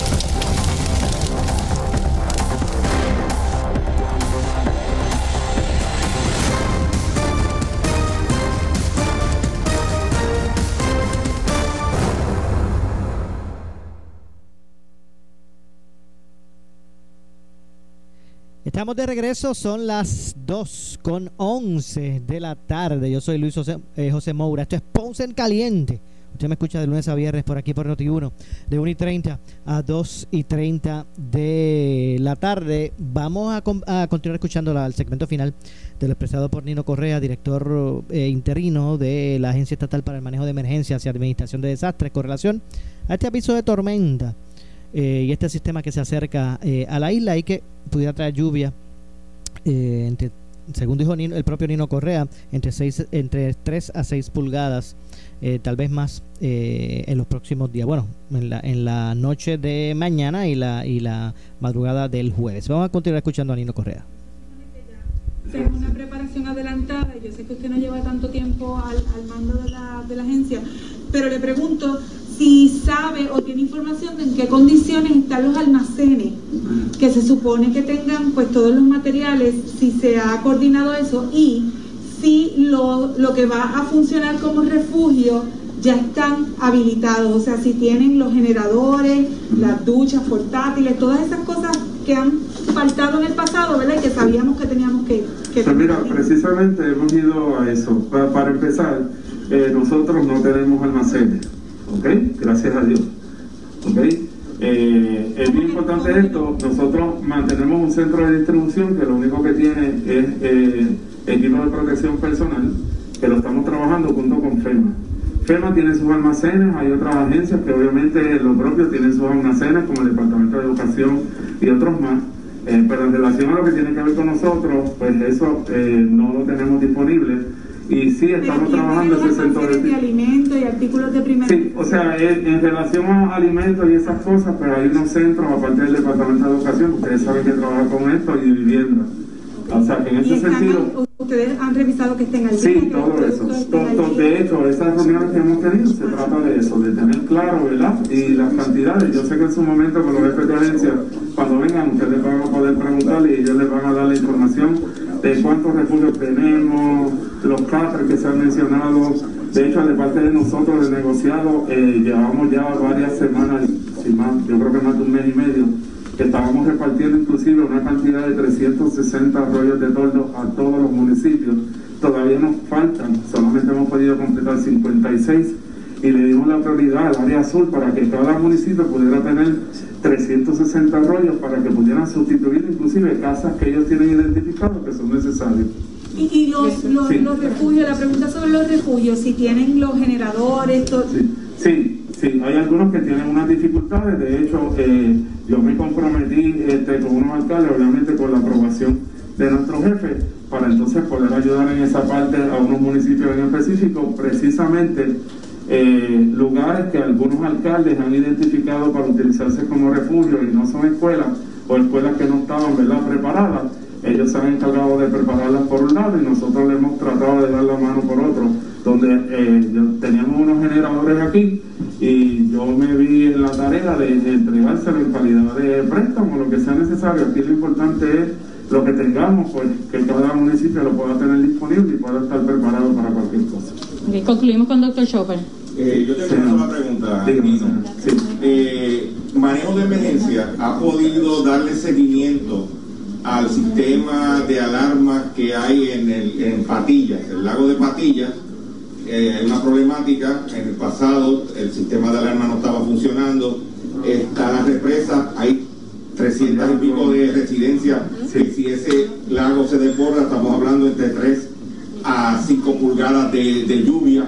Estamos de regreso, son las 2 con 11 de la tarde. Yo soy Luis José, eh, José Moura. Esto es Ponce en Caliente. Usted me escucha de lunes a viernes por aquí por Noti1, de 1 y 30 a 2 y 30 de la tarde. Vamos a, continuar escuchando la, el segmento final del expresado por Nino Correa, director eh, interino de la Agencia Estatal para el Manejo de Emergencias y Administración de Desastres, con relación a este aviso de tormenta eh, y este sistema que se acerca eh, a la isla y que pudiera traer lluvia eh, según dijo el propio Nino Correa, entre, seis, entre 3 a 6 pulgadas, eh, tal vez más eh, en los próximos días. Bueno, en la, en la noche de mañana y la, y la madrugada del jueves. Vamos a continuar escuchando a Nino Correa. Es una preparación adelantada. Yo sé que usted no lleva tanto tiempo al, al mando de la, de la agencia, pero le pregunto si sabe o tiene información de en qué condiciones están los almacenes que se supone que tengan pues todos los materiales, si se ha coordinado eso y si lo, lo que va a funcionar como refugio ya están habilitados, o sea, si tienen los generadores, las duchas portátiles, todas esas cosas que han faltado en el pasado, ¿verdad? Y que sabíamos que teníamos que... que pues mira, precisamente hemos ido a eso. Para, para empezar, eh, nosotros no tenemos almacenes, ¿ok? Gracias a Dios, ¿ok? Eh, es bien importante esto, nosotros mantenemos un centro de distribución que lo único que tiene es eh, equipo de protección personal, que lo estamos trabajando junto con FEMA. FEMA tiene sus almacenes, hay otras agencias que obviamente lo propio tienen sus almacenes, como el Departamento de Educación y otros más. Eh, pero en relación a lo que tiene que ver con nosotros, pues eso eh, no lo tenemos disponible. Y sí, estamos trabajando ese centro de... de alimentos y artículos de primera Sí, sea, en, relación a alimentos y esas cosas, pues hay unos centros, aparte del Departamento de Educación, ustedes saben que trabaja con esto, y vivienda. O sea, que en ¿Y ese sentido... ustedes han revisado que estén al día, Sí, todo eso. productos estén To- al to- día. de hecho, esas reuniones que hemos tenido se trata de eso, de tener claro, ¿verdad? Y las cantidades. Yo sé que en su momento con los jefes de agencia, cuando vengan, ustedes van a poder preguntarle y ellos les van a dar la información de cuántos refugios tenemos, los CAFRES que se han mencionado. De hecho, de parte de nosotros, del negociado, eh, llevamos ya varias semanas, yo creo que más de un mes y medio, que estábamos repartiendo inclusive una cantidad de 360 rollos de toldo a todos los municipios. Todavía nos faltan, solamente hemos podido completar 56 y le dimos la prioridad al área azul para que cada municipio pudiera tener 360 rollos para que pudieran sustituir inclusive casas que ellos tienen identificadas que son necesarias. Y, y los, los, Sí. los refugios, la pregunta sobre los refugios, si tienen los generadores, to- Sí, sí, hay algunos que tienen unas dificultades. De hecho, eh, yo me comprometí este, con unos alcaldes, obviamente con la aprobación de nuestro jefe, para entonces poder ayudar en esa parte a unos municipios en específico, precisamente eh, lugares que algunos alcaldes han identificado para utilizarse como refugio y no son escuelas o escuelas que no estaban ¿verdad? preparadas. Ellos se han encargado de prepararlas por un lado y nosotros le hemos tratado de dar la mano por otro, donde eh, teníamos unos generadores aquí y yo me vi en la tarea de, entregárselo en calidad de préstamo, lo que sea necesario. Aquí lo importante es lo que tengamos, pues que cada municipio lo pueda tener disponible y pueda estar preparado para cualquier cosa. Concluimos con Dr. Chopper. Eh, yo tengo una pregunta. Eh, manejo de emergencia ha podido darle seguimiento al sistema de alarmas que hay en, el, en Patillas, el lago de Patillas. Eh, hay una problemática. En el pasado el sistema de alarma no estaba funcionando. Está la represa, hay 300 y pico de residencias. que si ese lago se desborda, estamos hablando entre 3 a 5 pulgadas de, de lluvia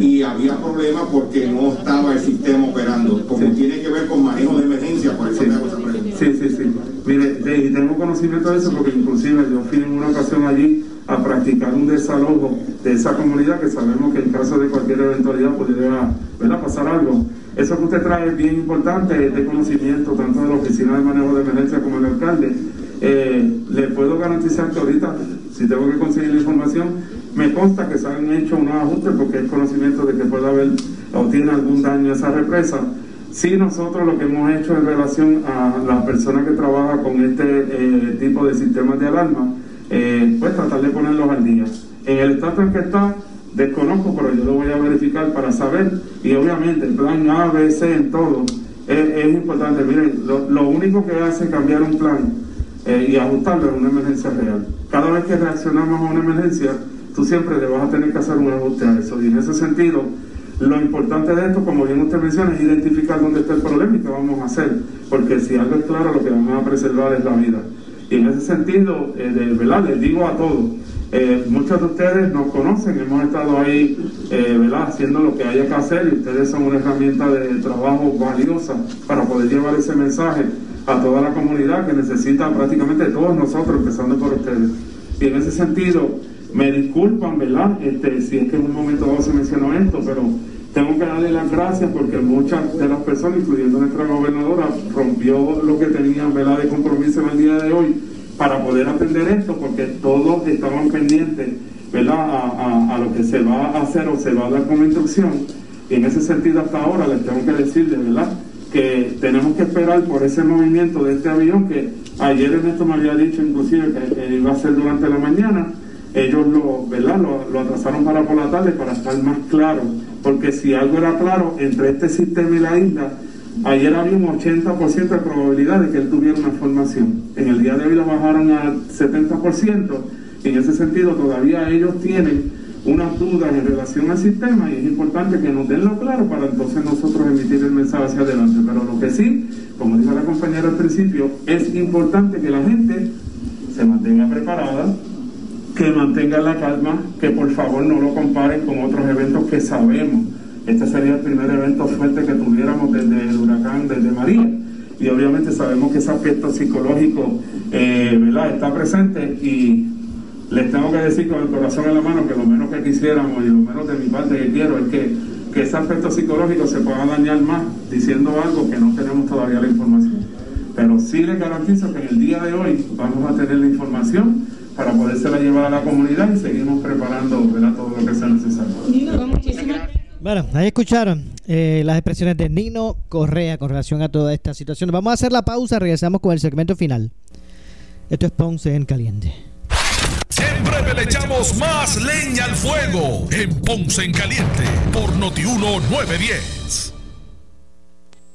y había problemas porque no estaba el sistema operando. Como tiene que ver con manejo de emergencia, por eso te hago esa pregunta. Sí, sí, sí. Mire, de- y tengo conocimiento de eso porque inclusive yo fui en una ocasión allí a practicar un desalojo de esa comunidad que sabemos que en caso de cualquier eventualidad pudiera ¿verdad? pasar algo. Eso que usted trae es bien importante, es de conocimiento tanto de la Oficina de Manejo de Emergencia como el alcalde. Eh, le puedo garantizar que ahorita, si tengo que conseguir la información, me consta que se han hecho unos ajustes porque hay conocimiento de que puede haber o tiene algún daño esa represa. Sí, nosotros lo que hemos hecho en relación a las personas que trabajan con este eh, tipo de sistemas de alarma, eh, pues tratar de ponerlos al día. En el estado en que está, desconozco, pero yo lo voy a verificar para saber. Y obviamente el plan A, B, C en todo es, es importante. Miren, lo, lo único que hace cambiar un plan eh, y ajustarlo a una emergencia real. Cada vez que reaccionamos a una emergencia, tú siempre le vas a tener que hacer un ajuste a eso. Y en ese sentido, lo importante de esto, como bien usted menciona, es identificar dónde está el problema y qué vamos a hacer. Porque si algo es claro, lo que vamos a preservar es la vida. Y en ese sentido, eh, de, ¿verdad? les digo a todos, eh, muchos de ustedes nos conocen, hemos estado ahí eh, ¿verdad? haciendo lo que haya que hacer y ustedes son una herramienta de trabajo valiosa para poder llevar ese mensaje a toda la comunidad que necesita prácticamente todos nosotros, empezando por ustedes. Y en ese sentido, me disculpan, ¿verdad? Este, si es que en un momento dado se mencionó esto, pero tengo que darle las gracias porque muchas de las personas, incluyendo nuestra gobernadora, rompió lo que tenían, ¿verdad?, de compromiso en el día de hoy para poder atender esto, porque todos estaban pendientes, ¿verdad?, a, lo que se va a hacer o se va a dar como instrucción. Y en ese sentido, hasta ahora les tengo que decir, de verdad, que tenemos que esperar por ese movimiento de este avión que ayer en esto me había dicho inclusive que, iba a ser durante la mañana ellos lo, ¿verdad? Lo, atrasaron para por la tarde para estar más claro porque si algo era claro entre este sistema y la isla ayer había un 80% de probabilidad de que él tuviera una formación en el día de hoy lo bajaron al 70% y en ese sentido todavía ellos tienen unas dudas en relación al sistema y es importante que nos den lo claro para entonces nosotros emitir el mensaje hacia adelante. Pero lo que sí, como dijo la compañera al principio, es importante que la gente se mantenga preparada, que mantenga la calma, que por favor no lo comparen con otros eventos que sabemos. Este sería el primer evento fuerte que tuviéramos desde el huracán, desde María. Y obviamente sabemos que ese aspecto psicológico eh, ¿verdad? está presente y les tengo que decir con el corazón en la mano que lo menos que quisiéramos y lo menos de mi parte que quiero es que, que ese aspecto psicológico se pueda dañar más diciendo algo que no tenemos todavía la información. Pero sí les garantizo que en el día de hoy vamos a tener la información para podérsela llevar a la comunidad y seguimos preparando todo lo que sea necesario. Bueno, ahí escucharon eh, las expresiones de Nino Correa con relación a toda esta situación. Vamos a hacer la pausa, regresamos con el segmento final. Esto es Ponce en Caliente. En breve le echamos más leña al fuego en Ponce en Caliente por Notiuno 910.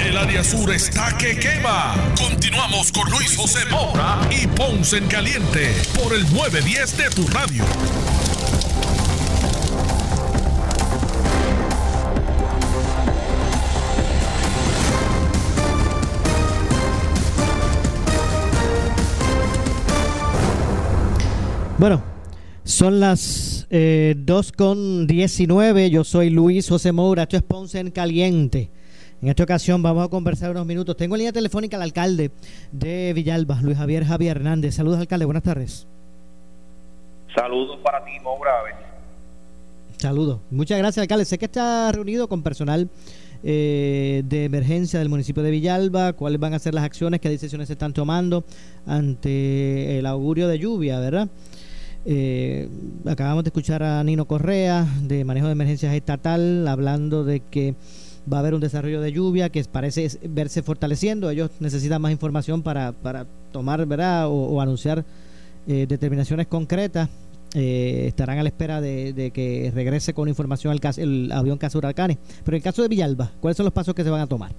El área sur está que quema. Continuamos con Luis José Moura y Ponce en Caliente por el 910 de tu radio. Bueno, son las eh, 2 con 19. Yo soy Luis José Moura. Esto es Ponce en Caliente. En esta ocasión vamos a conversar unos minutos. Tengo en línea telefónica al alcalde de Villalba, Luis Javier Javier Hernández. Saludos, alcalde. Buenas tardes. Saludos para ti, Moura. Saludos. Muchas gracias, alcalde. Sé que está reunido con personal eh, de emergencia del municipio de Villalba. ¿Cuáles van a ser las acciones? ¿Qué decisiones se están tomando ante el augurio de lluvia, verdad? Eh, acabamos de escuchar a Nino Correa de manejo de emergencias estatal hablando de que va a haber un desarrollo de lluvia que parece verse fortaleciendo. Ellos necesitan más información para, para tomar, ¿verdad? O, anunciar eh, determinaciones concretas. Eh, estarán a la espera de, que regrese con información el, el avión Casa Huracanes. Pero en el caso de Villalba, ¿cuáles son los pasos que se van a tomar?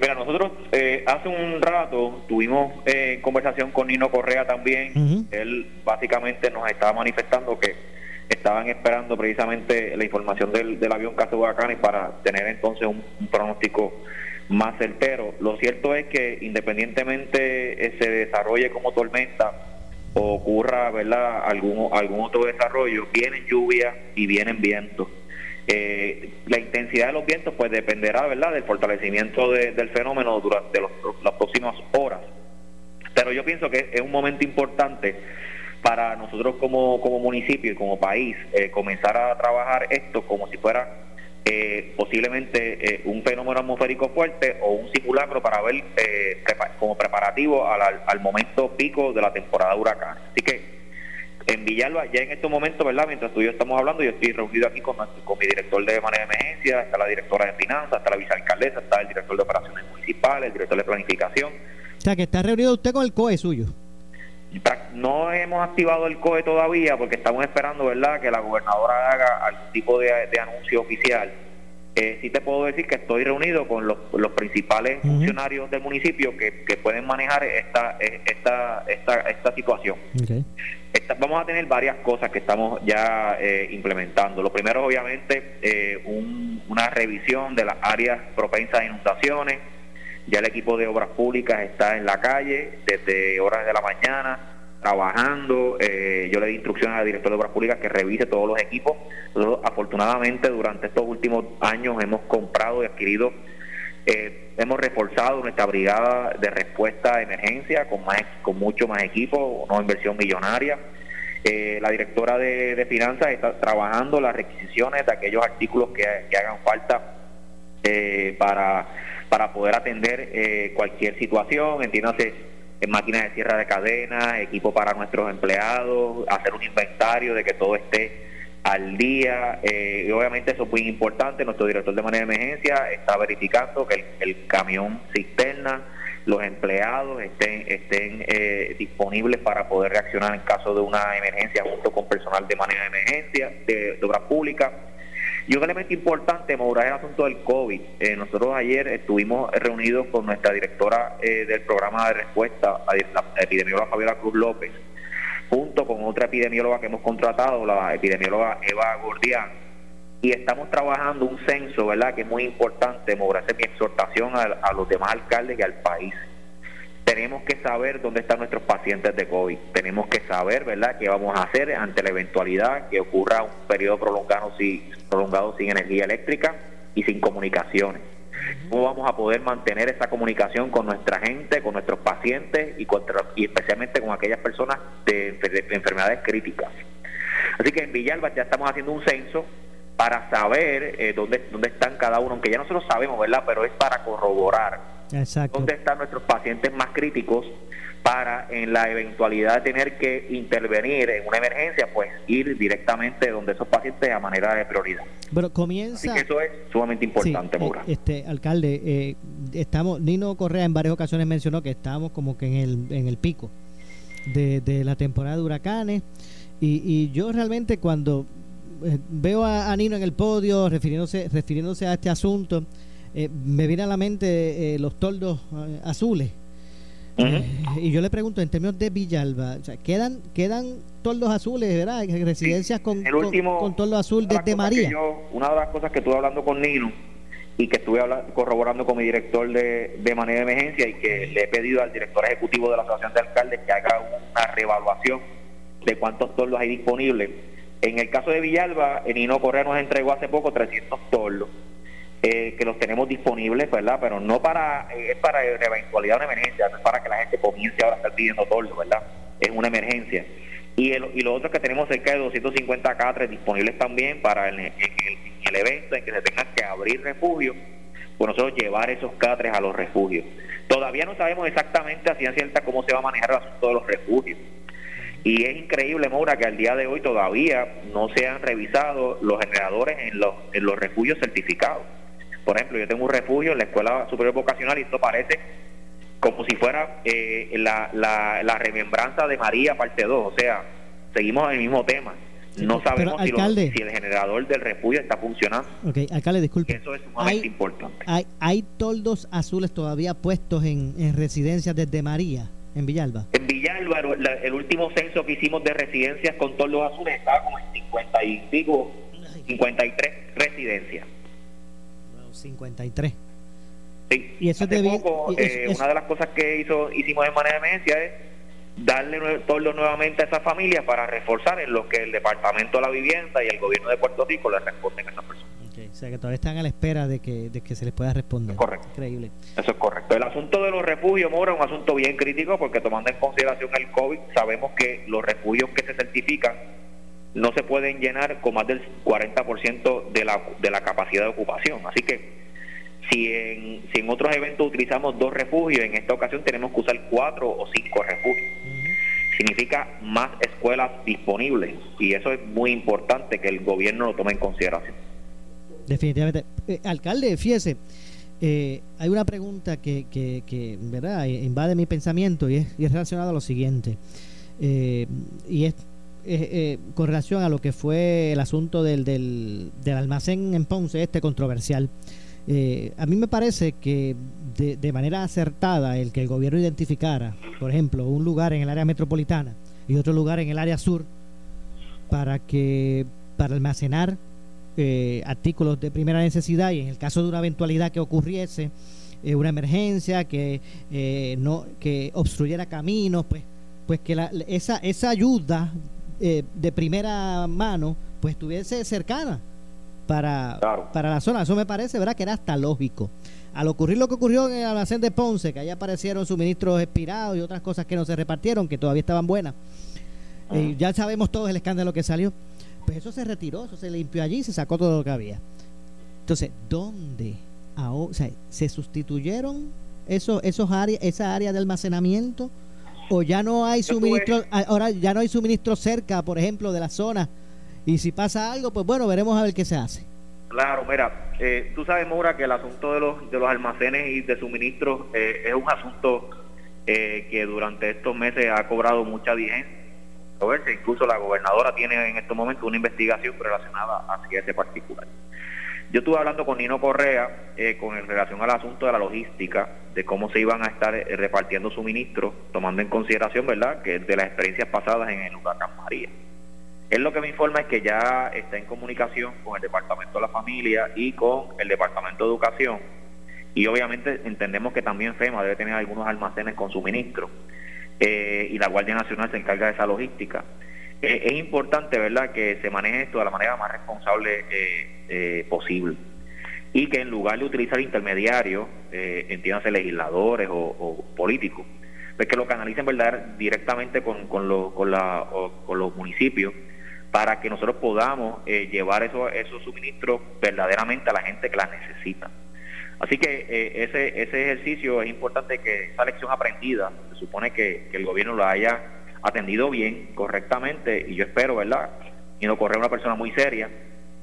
Mira, nosotros eh, hace un rato tuvimos conversación con Nino Correa también. Él básicamente nos estaba manifestando que estaban esperando precisamente la información del, del avión Casa Huracanes para tener entonces un, pronóstico más certero. Lo cierto es que independientemente eh, se desarrolle como tormenta o ocurra ¿verdad? Algún, algún otro desarrollo, vienen lluvias y vienen vientos. Eh, la intensidad de los vientos pues dependerá ¿verdad? del fortalecimiento del fenómeno durante las próximas horas. Pero yo pienso que es un momento importante para nosotros como, como municipio y como país eh, comenzar a trabajar esto como si fuera eh, posiblemente eh, un fenómeno atmosférico fuerte o un simulacro para ver eh, como preparativo al, al, momento pico de la temporada de. Así que en Villalba, ya en estos momentos, ¿verdad? Mientras tú y yo estamos hablando, yo estoy reunido aquí con, con mi director de manejo de emergencia, está la directora de finanzas, está la vicealcaldesa, está el director de operaciones municipales, el director de planificación. O sea, que está reunido usted con el COE suyo. No hemos activado el COE todavía porque estamos esperando, ¿verdad?, que la gobernadora haga algún tipo de, anuncio oficial. Eh, sí te puedo decir que estoy reunido con los, principales funcionarios del municipio que, pueden manejar esta esta esta, esta situación. vamos a tener varias cosas que estamos ya eh, implementando. Lo primero, obviamente, eh, una revisión de las áreas propensas a inundaciones ya el equipo de obras públicas está en la calle desde horas de la mañana trabajando. Eh, yo le di instrucciones al director de Obras Públicas que revise todos los equipos. Afortunadamente, durante estos últimos años hemos comprado y adquirido, eh, hemos reforzado nuestra brigada de respuesta a emergencia con, más, con mucho más equipo, una inversión millonaria. Eh, la directora de, finanzas está trabajando las requisiciones de aquellos artículos que, que hagan falta para para poder atender eh, cualquier situación, entiéndase en máquinas de cierre de cadena, equipo para nuestros empleados, hacer un inventario de que todo esté al día. Eh, y obviamente eso es muy importante. Nuestro director de manera de emergencia está verificando que el, camión cisterna, los empleados estén, estén eh, disponibles para poder reaccionar en caso de una emergencia junto con personal de manera de emergencia, de, de obra pública y un elemento importante, Maura, el asunto del COVID. Eh, nosotros ayer estuvimos reunidos con nuestra directora eh, del programa de respuesta, la epidemióloga Fabiola Cruz López, junto con otra epidemióloga que hemos contratado, la epidemióloga Eva Gordián, y estamos trabajando un censo, ¿verdad?, que es muy importante, Maura, es mi exhortación a los demás alcaldes y al país tenemos que saber dónde están nuestros pacientes de COVID. Tenemos que saber, ¿verdad?, qué vamos a hacer ante la eventualidad que ocurra un periodo prolongado sin, prolongado sin energía eléctrica y sin comunicaciones. ¿Cómo vamos a poder mantener esa comunicación con nuestra gente, con nuestros pacientes y, y especialmente con aquellas personas de, enfermedades críticas? Así que en Villalba ya estamos haciendo un censo para saber eh, dónde, dónde están cada uno, aunque ya nosotros sabemos, ¿verdad? Pero es para corroborar dónde están nuestros pacientes más críticos para en la eventualidad de tener que intervenir en una emergencia, pues ir directamente donde esos pacientes a manera de prioridad. Pero comienza. Así que eso es sumamente importante, sí, eh, Este alcalde, eh, estamos. Nino Correa en varias ocasiones mencionó que estamos como que en el en el pico de, de la temporada de huracanes y, y yo realmente cuando eh, veo a, a, Nino en el podio refiriéndose refiriéndose a este asunto eh, me viene a la mente eh, los toldos eh, azules. y yo le pregunto, en términos de Villalba, ¿quedan, quedan toldos azules, ¿verdad? Residencias con, con, toldo azul desde María. una de las cosas que estuve hablando con Nino y que estuve corroborando con mi director de, de manera de emergencia y que le he pedido al director ejecutivo de la Asociación de Alcaldes que haga una reevaluación de cuántos toldos hay disponibles. En el caso de Villalba, Nino Correa nos entregó hace poco 300 toldos eh, que los tenemos disponibles, ¿verdad? Pero no para, es para eventualidad de una emergencia, no es para que la gente comience ahora a estar pidiendo todo, ¿verdad? Es una emergencia. Y, el, y lo otro que tenemos cerca de 250 catres disponibles también para el, el, evento en que se tengan que abrir refugios, pues nosotros llevar esos catres a los refugios. Todavía no sabemos exactamente a ciencia cierta cómo se va a manejar el asunto de los refugios. Y es increíble, Maura, que al día de hoy todavía no se han revisado los generadores en los, en los refugios certificados. Por ejemplo, yo tengo un refugio en la Escuela Superior Vocacional y esto parece como si fuera eh, la, la, remembranza de María parte 2, o sea, seguimos en el mismo tema. no sabemos si, el generador del refugio está funcionando. Ok, alcalde, disculpe. Eso es sumamente importante. Hay, hay toldos azules todavía puestos en, en residencias desde María, en Villalba. En Villalba, el último censo que hicimos de residencias con toldos azules estaba como en 50 y pico, 53 residencias. 53. Sí. Y eso Hace poco, eh, una de las cosas que hizo hicimos en manera de emergencia es darle todo nuevamente a esas familias para reforzar en lo que el Departamento de la Vivienda y el Gobierno de Puerto Rico le responden a esas personas. O sea que todavía están a la espera de que, de que se les pueda responder. Correcto. Increíble. Eso es correcto. El asunto de los refugios, Mora, es un asunto bien crítico porque tomando en consideración el COVID, sabemos que los refugios que se certifican no se pueden llenar con más del 40% de la, de la capacidad de ocupación. Así que si en, si en otros eventos utilizamos dos refugios, en esta ocasión tenemos que usar cuatro o cinco refugios. Significa más escuelas disponibles y eso es muy importante que el gobierno lo tome en consideración. Definitivamente. Eh, alcalde, fíjese, eh, hay una pregunta que, que, que ¿verdad? invade mi pensamiento y es, y es relacionada a lo siguiente. Eh, y es eh, con relación a lo que fue el asunto del, del, del almacén en Ponce, este controversial. Eh, a mí me parece que de, manera acertada el que el gobierno identificara, por ejemplo, un lugar en el área metropolitana y otro lugar en el área sur para que para almacenar eh, artículos de primera necesidad y en el caso de una eventualidad que ocurriese eh, una emergencia que eh, no que obstruyera caminos, pues pues que la, esa esa ayuda eh, de primera mano pues estuviese cercana para, para la zona. Eso me parece, ¿verdad? Que era hasta lógico. Al ocurrir lo que ocurrió en el almacén de Ponce, que allá aparecieron suministros expirados y otras cosas que no se repartieron, que todavía estaban buenas, eh, ya sabemos todos el escándalo que salió, pues eso se retiró, eso se limpió allí, se sacó todo lo que había. Entonces, ¿dónde? Ahora, o sea, ¿se sustituyeron esos, esos áreas, esa área de almacenamiento? ¿O ya no hay suministro, ahora ya no hay suministro cerca, por ejemplo, de la zona? Y si pasa algo, pues bueno, veremos a ver qué se hace. Claro, mira, eh, tú sabes, Maura, que el asunto de los, de los almacenes y de suministros eh, es un asunto eh, que durante estos meses ha cobrado mucha vigencia. Incluso la gobernadora tiene en estos momentos una investigación relacionada hacia ese particular. Yo estuve hablando con Nino Correa eh, con relación al asunto de la logística, de cómo se iban a estar eh, repartiendo suministros, tomando en consideración, ¿verdad?, que de las experiencias pasadas en el huracán María. Él lo que me informa es que ya está en comunicación con el Departamento de la Familia y con el Departamento de Educación. Y obviamente entendemos que también FEMA debe tener algunos almacenes con suministro. Eh, y la Guardia Nacional se encarga de esa logística. Eh, es importante, ¿verdad?, que se maneje esto de la manera más responsable eh, eh, posible. Y que en lugar de utilizar intermediarios, eh, entiéndase legisladores o, o políticos, pues que lo canalicen ¿verdad? directamente con, con, lo, con, la, con los municipios para que nosotros podamos eh, llevar esos, suministros verdaderamente a la gente que las necesita. Así que ese, ese ejercicio es importante que esa lección aprendida, se supone que, que, el gobierno lo haya atendido bien, correctamente, y yo espero, ¿verdad? Y no correr una persona muy seria,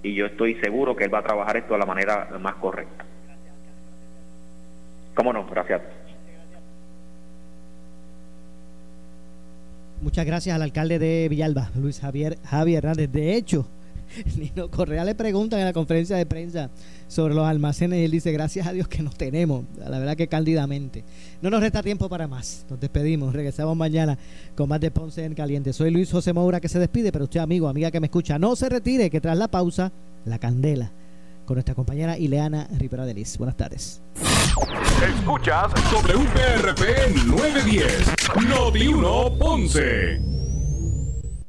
y yo estoy seguro que él va a trabajar esto de la manera más correcta. ¿Cómo no? Gracias. Muchas gracias al alcalde de Villalba, Luis Javier Javier Hernández. De hecho, [LAUGHS] Nino Correa le preguntan en la conferencia de prensa sobre los almacenes y él dice, gracias a Dios que nos tenemos, la verdad que cándidamente. No nos resta tiempo para más, nos despedimos, regresamos mañana con más de Ponce en Caliente. Soy Luis José Moura que se despide, pero usted amigo, amiga que me escucha, no se retire, que tras la pausa, la candela con nuestra compañera Ileana Rivera de Liz. Buenas tardes. Escuchas WPRP 910, Noti 1 Ponce.